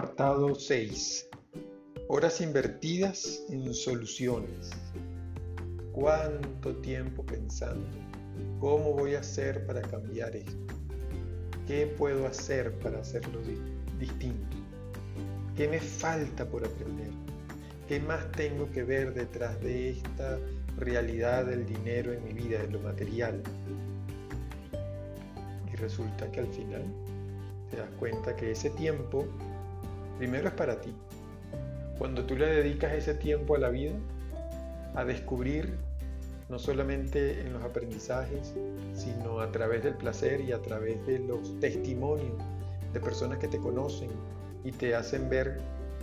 Apartado 6. Horas invertidas en soluciones. ¿Cuánto tiempo pensando? ¿Cómo voy a hacer para cambiar esto? ¿Qué puedo hacer para hacerlo distinto? ¿Qué me falta por aprender? ¿Qué más tengo que ver detrás de esta realidad del dinero en mi vida, de lo material? Y resulta que al final te das cuenta que ese tiempo primero es para ti. Cuando tú le dedicas ese tiempo a la vida, a descubrir no solamente en los aprendizajes, sino a través del placer y a través de los testimonios de personas que te conocen y te hacen ver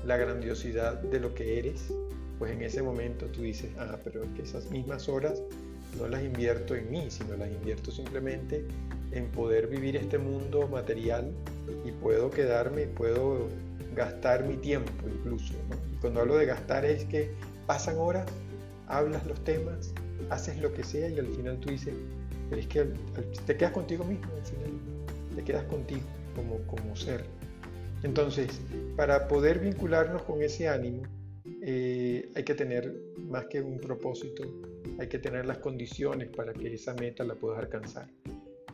la grandiosidad de lo que eres, pues en ese momento tú dices, ah, pero es que esas mismas horas no las invierto en mí, sino las invierto simplemente en poder vivir este mundo material y puedo quedarme, puedo gastar mi tiempo incluso. Y cuando hablo de gastar es que pasan horas, hablas los temas, haces lo que sea y al final tú dices, pero es que te quedas contigo mismo, al final te quedas contigo como, como ser. Entonces, para poder vincularnos con ese ánimo, eh, hay que tener más que un propósito, hay que tener las condiciones para que esa meta la puedas alcanzar.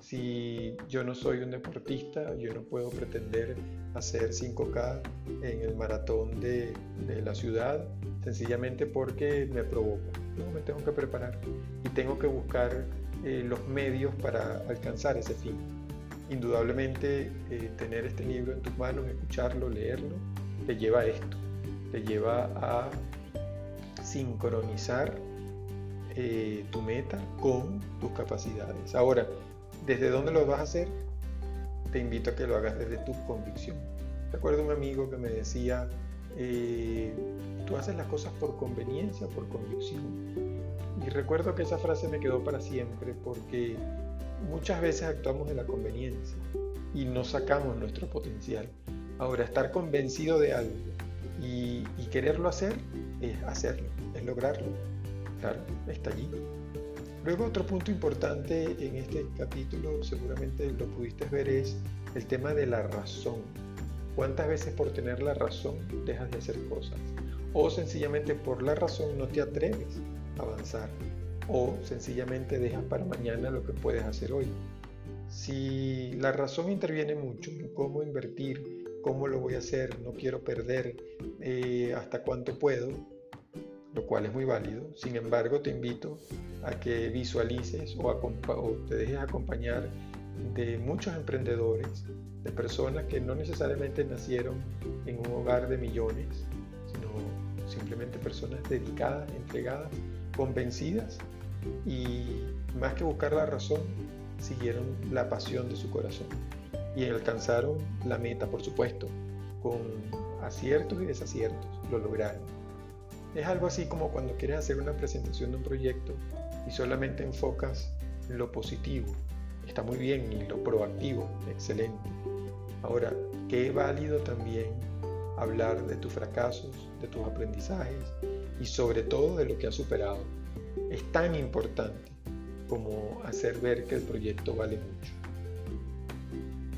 Si yo no soy un deportista, yo no puedo pretender hacer 5K en el maratón de, la ciudad, sencillamente porque me provoca. No, me tengo que preparar y tengo que buscar eh, los medios para alcanzar ese fin. Indudablemente, eh, tener este libro en tus manos, escucharlo, leerlo, te lleva a esto, te lleva a sincronizar eh, tu meta con tus capacidades. Ahora, ¿Desde dónde lo vas a hacer? Te invito a que lo hagas desde tu convicción. Recuerdo un amigo que me decía, eh, tú haces las cosas por conveniencia, por convicción. Y recuerdo que esa frase me quedó para siempre porque muchas veces actuamos de la conveniencia y no sacamos nuestro potencial. Ahora, estar convencido de algo y, y quererlo hacer es hacerlo, es lograrlo. Claro, está allí. Luego otro punto importante en este capítulo, seguramente lo pudiste ver, es el tema de la razón. ¿Cuántas veces por tener la razón dejas de hacer cosas? O sencillamente por la razón no te atreves a avanzar. O sencillamente dejas para mañana lo que puedes hacer hoy. Si la razón interviene mucho cómo invertir, cómo lo voy a hacer, no quiero perder, eh, hasta cuánto puedo, lo cual es muy válido. Sin embargo, te invito a que visualices o, te dejes acompañar de muchos emprendedores, de personas que no necesariamente nacieron en un hogar de millones, sino simplemente personas dedicadas, entregadas, convencidas y más que buscar la razón, siguieron la pasión de su corazón y alcanzaron la meta, por supuesto, con aciertos y desaciertos, lo lograron. Es algo así como cuando quieres hacer una presentación de un proyecto y solamente enfocas lo positivo. Está muy bien lo proactivo, excelente. Ahora, qué válido también hablar de tus fracasos, de tus aprendizajes y sobre todo de lo que has superado. Es tan importante como hacer ver que el proyecto vale mucho.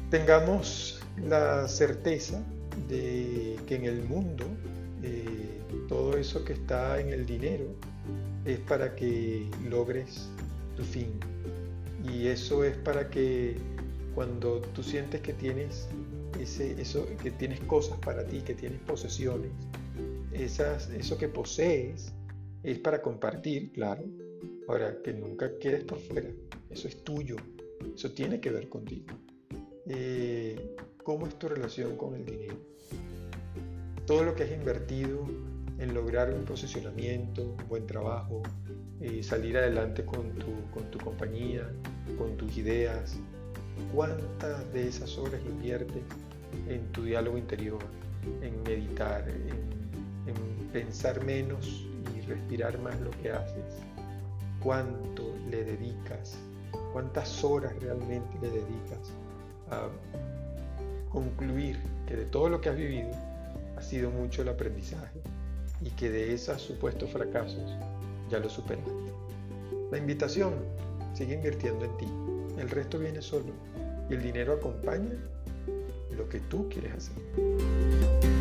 Tengamos la certeza de que en el mundo eh, todo eso que está en el dinero es para que logres tu fin. Y eso es para que cuando tú sientes que tienes eso, que tienes cosas para ti, que tienes posesiones, esas, eso que posees es para compartir, claro. Ahora, que nunca quedes por fuera, eso es tuyo, eso tiene que ver contigo. Eh, ¿Cómo es tu relación con el dinero? Todo lo que has invertido en lograr un posicionamiento, un buen trabajo, eh, salir adelante con tu, con tu compañía, con tus ideas. ¿Cuántas de esas horas inviertes en tu diálogo interior, en meditar, en, en pensar menos y respirar más lo que haces? ¿Cuánto le dedicas? ¿Cuántas horas realmente le dedicas a concluir que de todo lo que has vivido ha sido mucho el aprendizaje y que de esos supuestos fracasos ya lo superaste. La invitación, sigue invirtiendo en ti. El resto viene solo y el dinero acompaña lo que tú quieres hacer.